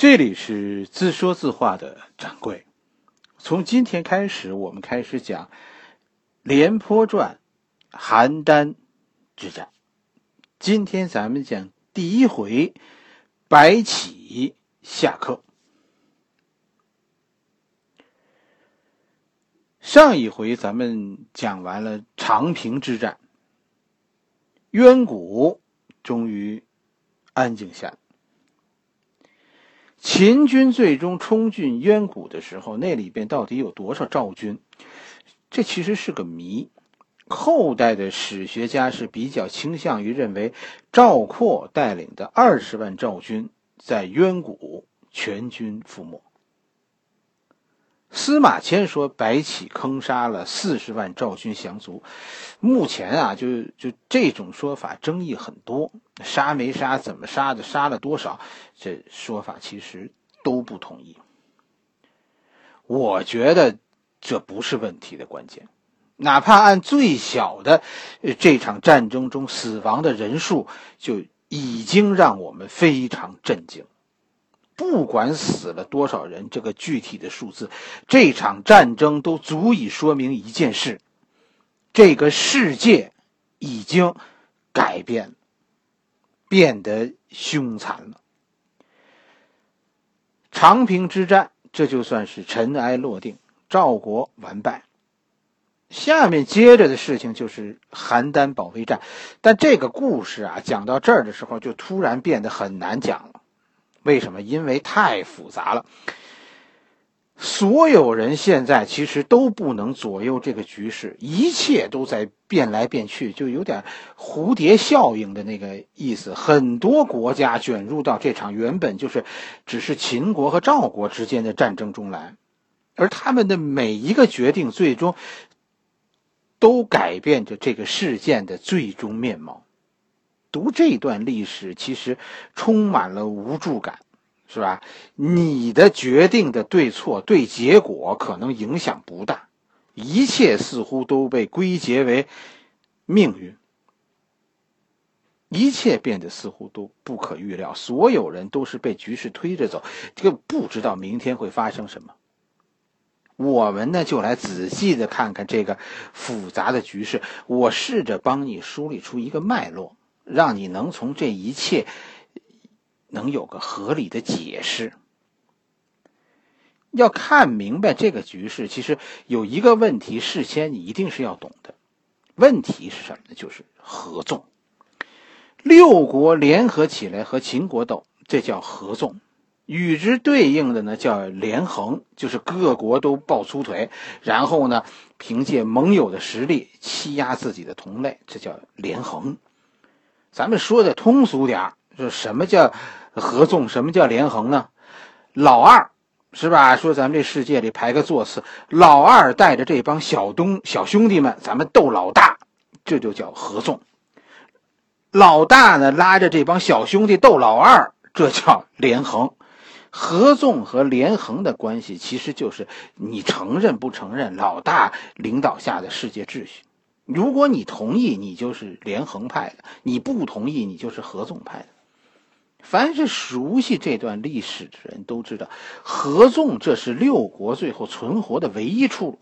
这里是自说自话的掌柜。从今天开始，我们开始讲《廉颇传》邯郸之战。今天咱们讲第一回，白起下课。上一回咱们讲完了长平之战，渊谷终于安静下来。秦军最终冲进渊谷的时候，那里边到底有多少赵军？这其实是个谜。后代的史学家是比较倾向于认为，赵括带领的二十万赵军在渊谷全军覆没。司马迁说白起坑杀了四十万赵军降卒。目前啊，就就这种说法争议很多，杀没杀，怎么杀的，杀了多少，这说法其实都不统一。我觉得这不是问题的关键，哪怕按最小的这场战争中死亡的人数，就已经让我们非常震惊。不管死了多少人，这个具体的数字，这场战争都足以说明一件事：这个世界已经改变，变得凶残了。长平之战，这就算是尘埃落定，赵国完败。下面接着的事情就是邯郸保卫战，但这个故事啊，讲到这儿的时候，就突然变得很难讲了。为什么？因为太复杂了。所有人现在其实都不能左右这个局势，一切都在变来变去，就有点蝴蝶效应的那个意思。很多国家卷入到这场原本就是只是秦国和赵国之间的战争中来，而他们的每一个决定，最终都改变着这个事件的最终面貌。读这段历史，其实充满了无助感，是吧？你的决定的对错，对结果可能影响不大，一切似乎都被归结为命运，一切变得似乎都不可预料，所有人都是被局势推着走，这个不知道明天会发生什么。我们呢，就来仔细的看看这个复杂的局势，我试着帮你梳理出一个脉络。让你能从这一切能有个合理的解释。要看明白这个局势，其实有一个问题，事先你一定是要懂的。问题是什么呢？就是合纵。六国联合起来和秦国斗，这叫合纵；与之对应的呢，叫连横，就是各国都抱粗腿，然后呢，凭借盟友的实力欺压自己的同类，这叫连横。咱们说的通俗点儿，就什么叫合纵，什么叫连横呢？老二是吧？说咱们这世界里排个座次，老二带着这帮小东小兄弟们，咱们斗老大，这就叫合纵。老大呢拉着这帮小兄弟斗老二，这叫连横。合纵和连横的关系，其实就是你承认不承认老大领导下的世界秩序。如果你同意，你就是连横派的；你不同意，你就是合纵派的。凡是熟悉这段历史的人都知道，合纵这是六国最后存活的唯一出路。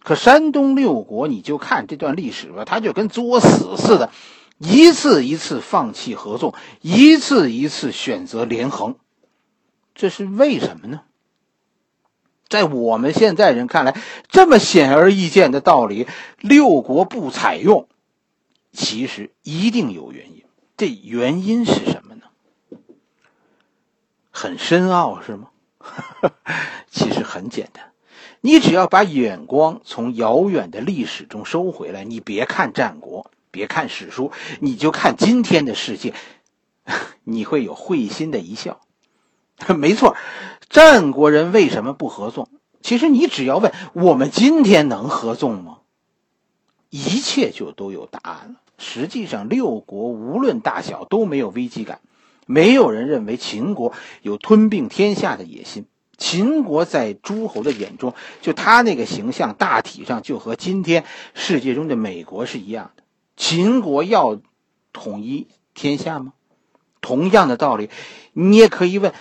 可山东六国，你就看这段历史吧，他就跟作死似的，一次一次放弃合纵，一次一次选择连横，这是为什么呢？在我们现在人看来，这么显而易见的道理，六国不采用，其实一定有原因。这原因是什么呢？很深奥，是吗？其实很简单，你只要把眼光从遥远的历史中收回来，你别看战国，别看史书，你就看今天的世界，你会有会心的一笑。没错。战国人为什么不合纵？其实你只要问我们今天能合纵吗？一切就都有答案了。实际上，六国无论大小都没有危机感，没有人认为秦国有吞并天下的野心。秦国在诸侯的眼中，就他那个形象，大体上就和今天世界中的美国是一样的。秦国要统一天下吗？同样的道理，你也可以问。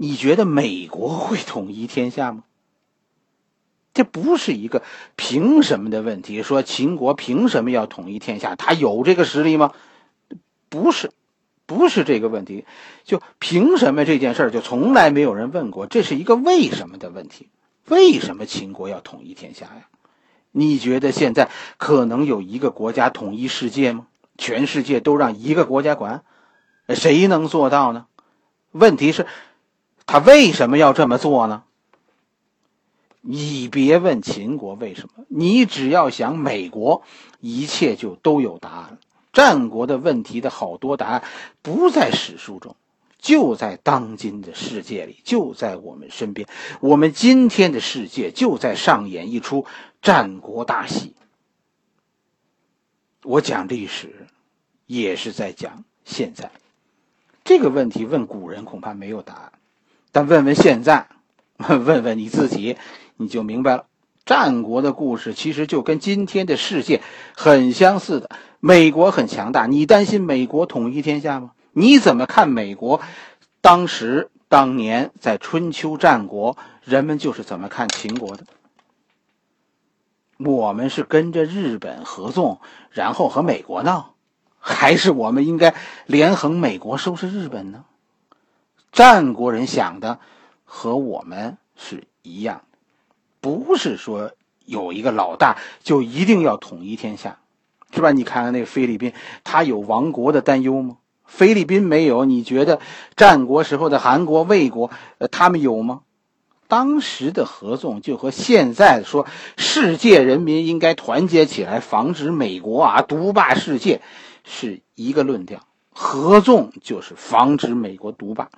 你觉得美国会统一天下吗？这不是一个凭什么的问题。说秦国凭什么要统一天下？他有这个实力吗？不是，不是这个问题。就凭什么这件事儿，就从来没有人问过。这是一个为什么的问题。为什么秦国要统一天下呀？你觉得现在可能有一个国家统一世界吗？全世界都让一个国家管，谁能做到呢？问题是，他为什么要这么做呢？你别问秦国为什么，你只要想美国，一切就都有答案。战国的问题的好多答案不在史书中。就在当今的世界里，就在我们身边。我们今天的世界就在上演一出战国大戏。我讲历史，也是在讲现在。这个问题问古人恐怕没有答案，但问问现在，问问你自己，你就明白了。战国的故事其实就跟今天的世界很相似的。美国很强大，你担心美国统一天下吗？你怎么看美国？当时当年在春秋战国，人们就是怎么看秦国的？我们是跟着日本合纵，然后和美国闹，还是我们应该连横美国收拾日本呢？战国人想的和我们是一样，不是说有一个老大就一定要统一天下，是吧？你看看那个菲律宾，他有亡国的担忧吗？菲律宾没有，你觉得战国时候的韩国、魏国，呃，他们有吗？当时的合纵就和现在说世界人民应该团结起来，防止美国啊独霸世界，是一个论调。合纵就是防止美国独霸。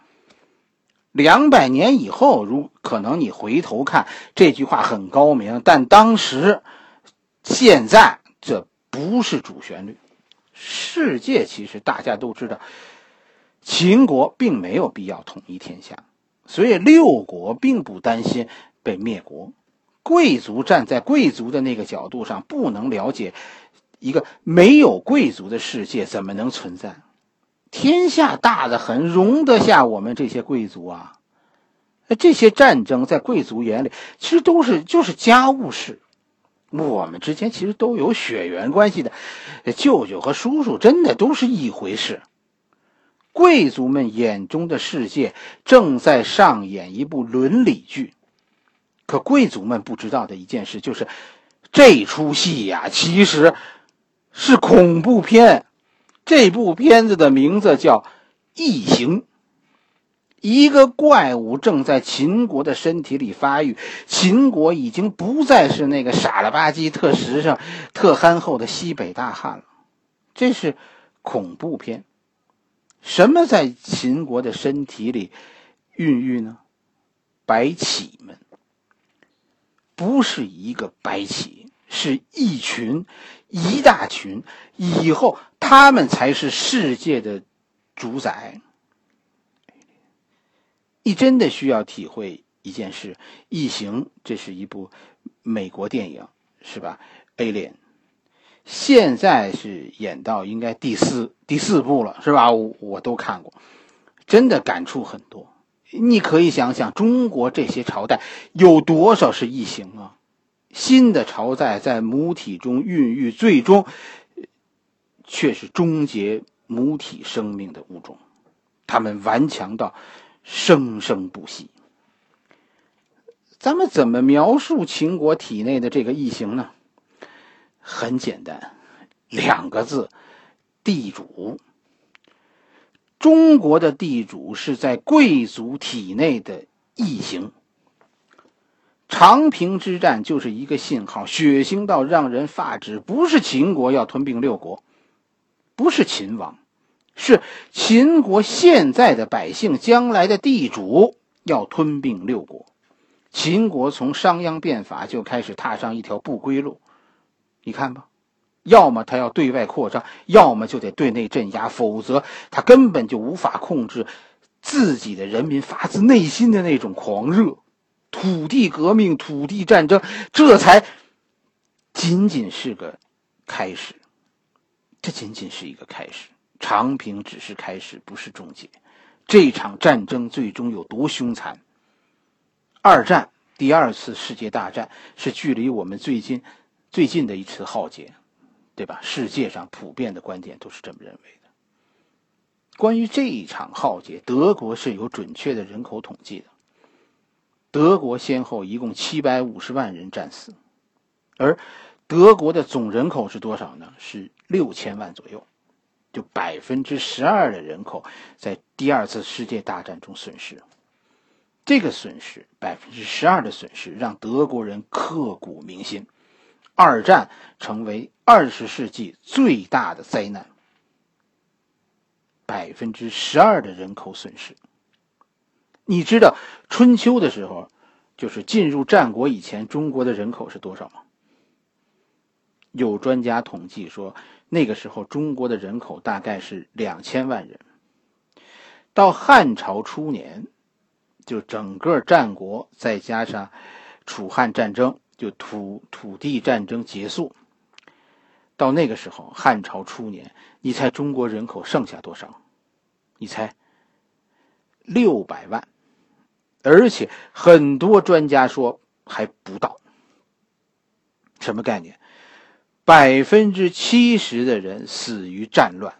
两百年以后，如可能你回头看这句话很高明，但当时、现在这不是主旋律。世界其实大家都知道，秦国并没有必要统一天下，所以六国并不担心被灭国。贵族站在贵族的那个角度上，不能了解一个没有贵族的世界怎么能存在。天下大的很，容得下我们这些贵族啊。这些战争在贵族眼里，其实都是就是家务事。我们之间其实都有血缘关系的，舅舅和叔叔真的都是一回事。贵族们眼中的世界正在上演一部伦理剧，可贵族们不知道的一件事就是，这出戏呀其实是恐怖片。这部片子的名字叫《异形》。一个怪物正在秦国的身体里发育，秦国已经不再是那个傻了吧唧、特时尚、特憨厚的西北大汉了。这是恐怖片。什么在秦国的身体里孕育呢？白起们，不是一个白起，是一群、一大群。以后他们才是世界的主宰。你真的需要体会一件事，《异形》这是一部美国电影，是吧？Alien，现在是演到应该第四第四部了，是吧？我我都看过，真的感触很多。你可以想想，中国这些朝代有多少是异形啊？新的朝代在母体中孕育，最终却是终结母体生命的物种，他们顽强到。生生不息。咱们怎么描述秦国体内的这个异形呢？很简单，两个字：地主。中国的地主是在贵族体内的异形。长平之战就是一个信号，血腥到让人发指。不是秦国要吞并六国，不是秦王。是秦国现在的百姓，将来的地主要吞并六国。秦国从商鞅变法就开始踏上一条不归路。你看吧，要么他要对外扩张，要么就得对内镇压，否则他根本就无法控制自己的人民发自内心的那种狂热。土地革命、土地战争，这才仅仅是个开始。这仅仅是一个开始。长平只是开始，不是终结。这场战争最终有多凶残。二战，第二次世界大战是距离我们最近最近的一次浩劫，对吧？世界上普遍的观点都是这么认为的。关于这一场浩劫，德国是有准确的人口统计的。德国先后一共七百五十万人战死，而德国的总人口是多少呢？是六千万左右，就百分之十二的人口在第二次世界大战中损失。这个损失，百分之十二的损失，让德国人刻骨铭心。二战成为二十世纪最大的灾难。百分之十二的人口损失。你知道春秋的时候，就是进入战国以前，中国的人口是多少吗？有专家统计说，那个时候中国的人口大概是两千万人。到汉朝初年，就整个战国再加上楚汉战争，就土土地战争结束。到那个时候，汉朝初年，你猜中国人口剩下多少？你猜？六百万。而且很多专家说还不到，什么概念？百分之七十的人死于战乱。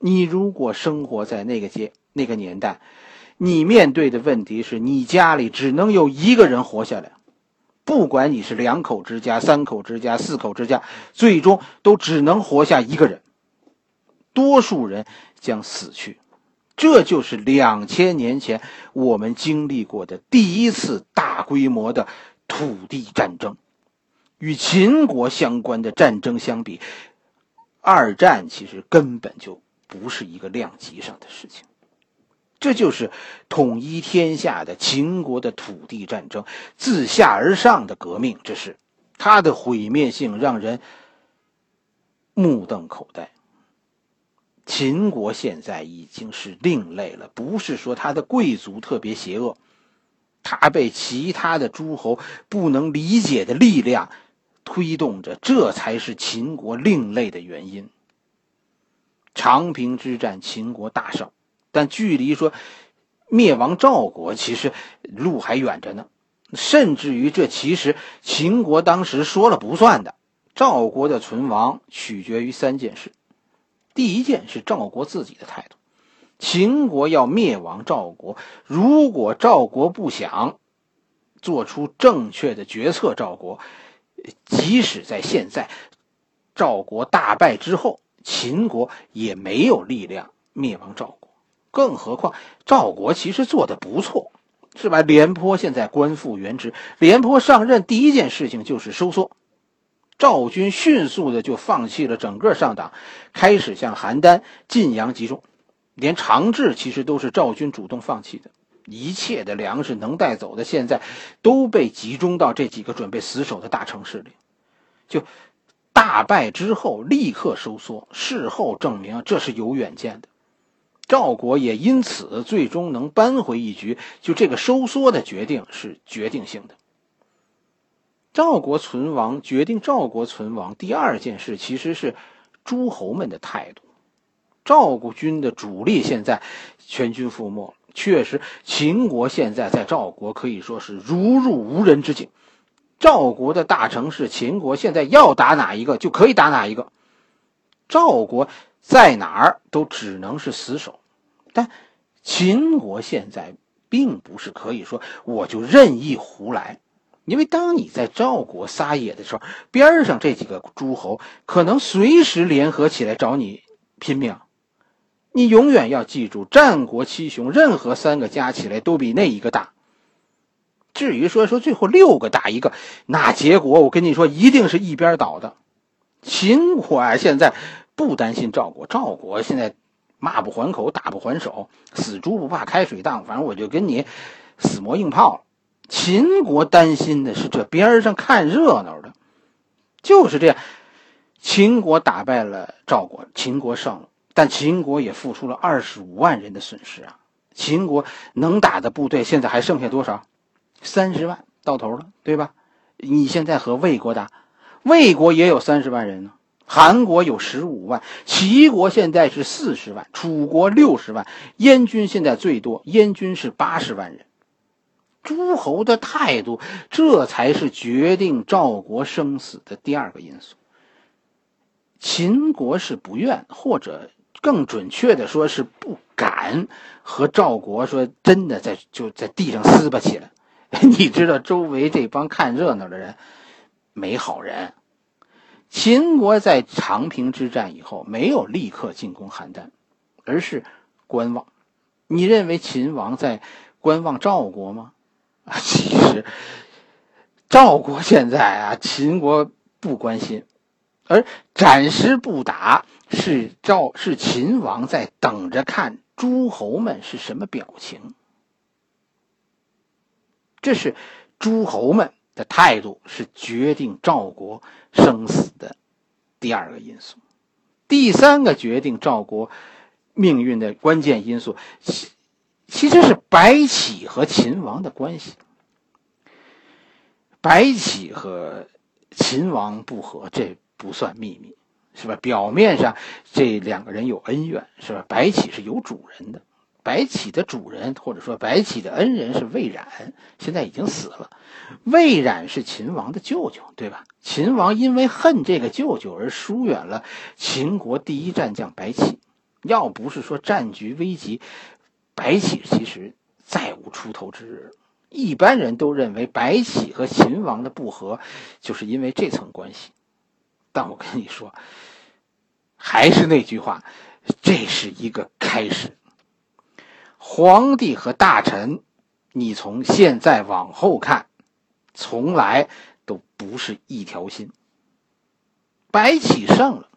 你如果生活在那个阶那个年代，你面对的问题是你家里只能有一个人活下来，不管你是两口之家、三口之家、四口之家，最终都只能活下一个人，多数人将死去。这就是两千年前我们经历过的第一次大规模的土地战争。与秦国相关的战争相比，二战其实根本就不是一个量级上的事情。这就是统一天下的秦国的土地战争，自下而上的革命。这是它的毁灭性让人目瞪口呆。秦国现在已经是另类了，不是说他的贵族特别邪恶，他被其他的诸侯不能理解的力量推动着，这才是秦国另类的原因。长平之战，秦国大胜，但距离说灭亡赵国，其实路还远着呢。甚至于，这其实秦国当时说了不算的，赵国的存亡取决于三件事。第一件是赵国自己的态度，秦国要灭亡赵国，如果赵国不想做出正确的决策，赵国即使在现在赵国大败之后，秦国也没有力量灭亡赵国。更何况赵国其实做的不错，是吧？廉颇现在官复原职，廉颇上任第一件事情就是收缩。赵军迅速的就放弃了整个上党，开始向邯郸、晋阳集中，连长治其实都是赵军主动放弃的。一切的粮食能带走的，现在都被集中到这几个准备死守的大城市里。就大败之后立刻收缩，事后证明这是有远见的。赵国也因此最终能扳回一局，就这个收缩的决定是决定性的。赵国存亡决定赵国存亡。第二件事其实是诸侯们的态度。赵国军的主力现在全军覆没了，确实，秦国现在在赵国可以说是如入无人之境。赵国的大城市，秦国现在要打哪一个就可以打哪一个。赵国在哪儿都只能是死守，但秦国现在并不是可以说我就任意胡来。因为当你在赵国撒野的时候，边上这几个诸侯可能随时联合起来找你拼命。你永远要记住，战国七雄任何三个加起来都比那一个大。至于说说最后六个打一个，那结果我跟你说，一定是一边倒的。秦国啊，现在不担心赵国，赵国现在骂不还口，打不还手，死猪不怕开水烫，反正我就跟你死磨硬泡了。秦国担心的是这边上看热闹的，就是这样。秦国打败了赵国，秦国胜了，但秦国也付出了二十五万人的损失啊！秦国能打的部队现在还剩下多少？三十万到头了，对吧？你现在和魏国打，魏国也有三十万人呢，韩国有十五万，齐国现在是四十万，楚国六十万，燕军现在最多，燕军是八十万人。诸侯的态度，这才是决定赵国生死的第二个因素。秦国是不愿，或者更准确的说是不敢和赵国说真的在就在地上撕巴起来。你知道周围这帮看热闹的人没好人。秦国在长平之战以后没有立刻进攻邯郸，而是观望。你认为秦王在观望赵国吗？啊，其实赵国现在啊，秦国不关心，而暂时不打是赵是秦王在等着看诸侯们是什么表情。这是诸侯们。的态度是决定赵国生死的第二个因素，第三个决定赵国命运的关键因素，其其实是白起和秦王的关系。白起和秦王不和，这不算秘密，是吧？表面上这两个人有恩怨，是吧？白起是有主人的。白起的主人，或者说白起的恩人是魏冉，现在已经死了。魏冉是秦王的舅舅，对吧？秦王因为恨这个舅舅而疏远了秦国第一战将白起。要不是说战局危急，白起其实再无出头之日。一般人都认为白起和秦王的不和，就是因为这层关系。但我跟你说，还是那句话，这是一个开始。皇帝和大臣，你从现在往后看，从来都不是一条心。白起胜了，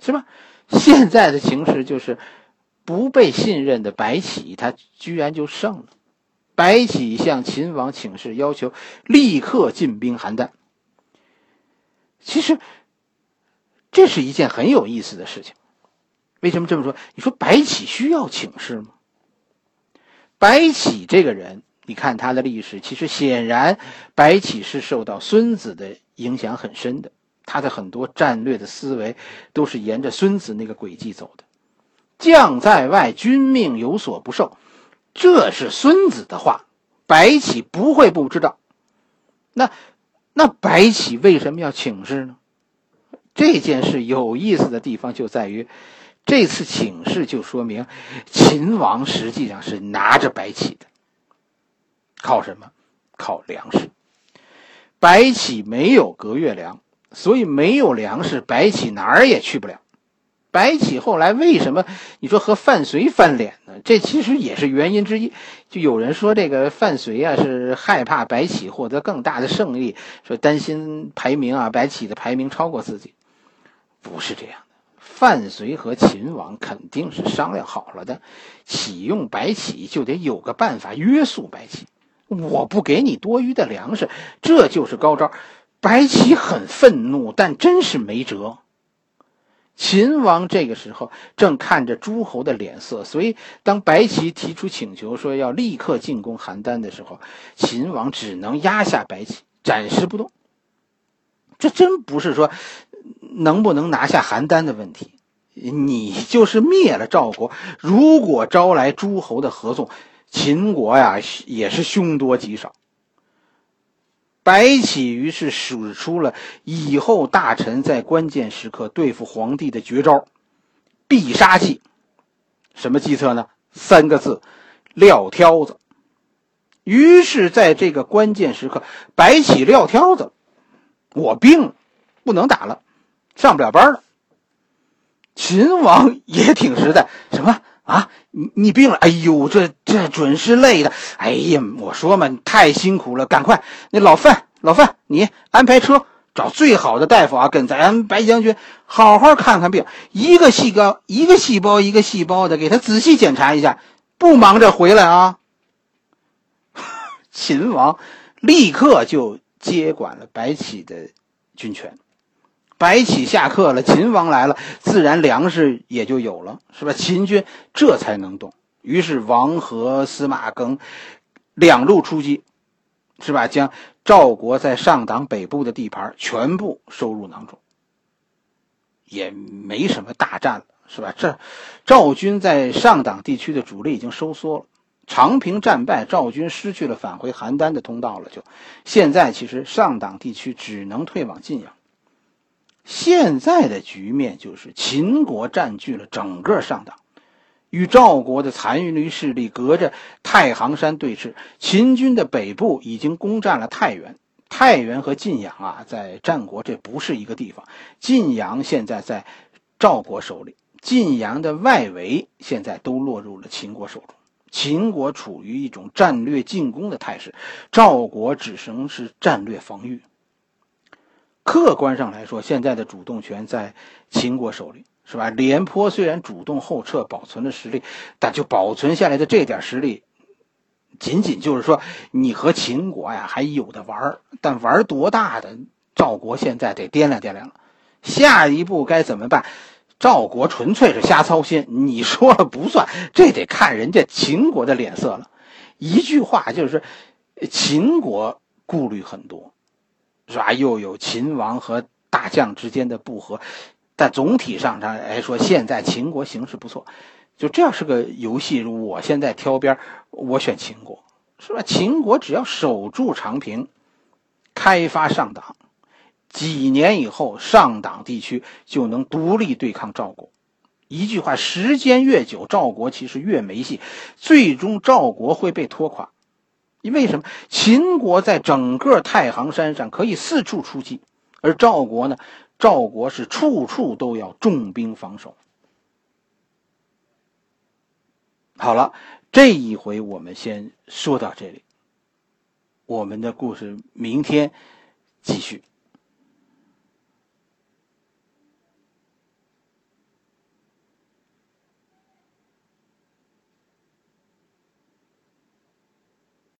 是吧？现在的形势就是，不被信任的白起，他居然就胜了。白起向秦王请示，要求立刻进兵邯郸。其实，这是一件很有意思的事情。为什么这么说？你说白起需要请示吗？白起这个人，你看他的历史，其实显然，白起是受到孙子的影响很深的。他的很多战略的思维，都是沿着孙子那个轨迹走的。将在外，君命有所不受，这是孙子的话，白起不会不知道。那，那白起为什么要请示呢？这件事有意思的地方就在于。这次请示就说明，秦王实际上是拿着白起的，靠什么？靠粮食。白起没有隔月粮，所以没有粮食，白起哪儿也去不了。白起后来为什么你说和范睢翻脸呢？这其实也是原因之一。就有人说这个范睢啊是害怕白起获得更大的胜利，说担心排名啊，白起的排名超过自己，不是这样的。范睢和秦王肯定是商量好了的，启用白起就得有个办法约束白起。我不给你多余的粮食，这就是高招。白起很愤怒，但真是没辙。秦王这个时候正看着诸侯的脸色，所以当白起提出请求说要立刻进攻邯郸的时候，秦王只能压下白起，暂时不动。这真不是说。能不能拿下邯郸的问题，你就是灭了赵国，如果招来诸侯的合纵，秦国呀也是凶多吉少。白起于是使出了以后大臣在关键时刻对付皇帝的绝招——必杀技。什么计策呢？三个字：撂挑子。于是，在这个关键时刻，白起撂挑子，我病了，不能打了。上不了班了。秦王也挺实在，什么啊？你你病了？哎呦，这这准是累的。哎呀，我说嘛，你太辛苦了，赶快，那老范，老范，你安排车，找最好的大夫啊，跟咱白将军好好看看病，一个细胞一个细胞一个细胞的给他仔细检查一下，不忙着回来啊。秦王立刻就接管了白起的军权。白起下课了，秦王来了，自然粮食也就有了，是吧？秦军这才能动。于是王和、司马庚两路出击，是吧？将赵国在上党北部的地盘全部收入囊中。也没什么大战了，是吧？这赵军在上党地区的主力已经收缩了。长平战败，赵军失去了返回邯郸的通道了。就现在，其实上党地区只能退往晋阳。现在的局面就是秦国占据了整个上党，与赵国的残余势力隔着太行山对峙。秦军的北部已经攻占了太原，太原和晋阳啊，在战国这不是一个地方。晋阳现在在赵国手里，晋阳的外围现在都落入了秦国手中。秦国处于一种战略进攻的态势，赵国只能是战略防御。客观上来说，现在的主动权在秦国手里，是吧？廉颇虽然主动后撤，保存了实力，但就保存下来的这点实力，仅仅就是说，你和秦国呀还有的玩但玩多大的？赵国现在得掂量掂量了，下一步该怎么办？赵国纯粹是瞎操心，你说了不算，这得看人家秦国的脸色了。一句话就是，秦国顾虑很多，是吧？又有秦王和大将之间的不和，但总体上来说，现在秦国形势不错。就这样是个游戏，我现在挑边，我选秦国，是吧？秦国只要守住长平，开发上党。几年以后，上党地区就能独立对抗赵国。一句话，时间越久，赵国其实越没戏，最终赵国会被拖垮。因为什么？秦国在整个太行山上可以四处出击，而赵国呢？赵国是处处都要重兵防守。好了，这一回我们先说到这里，我们的故事明天继续。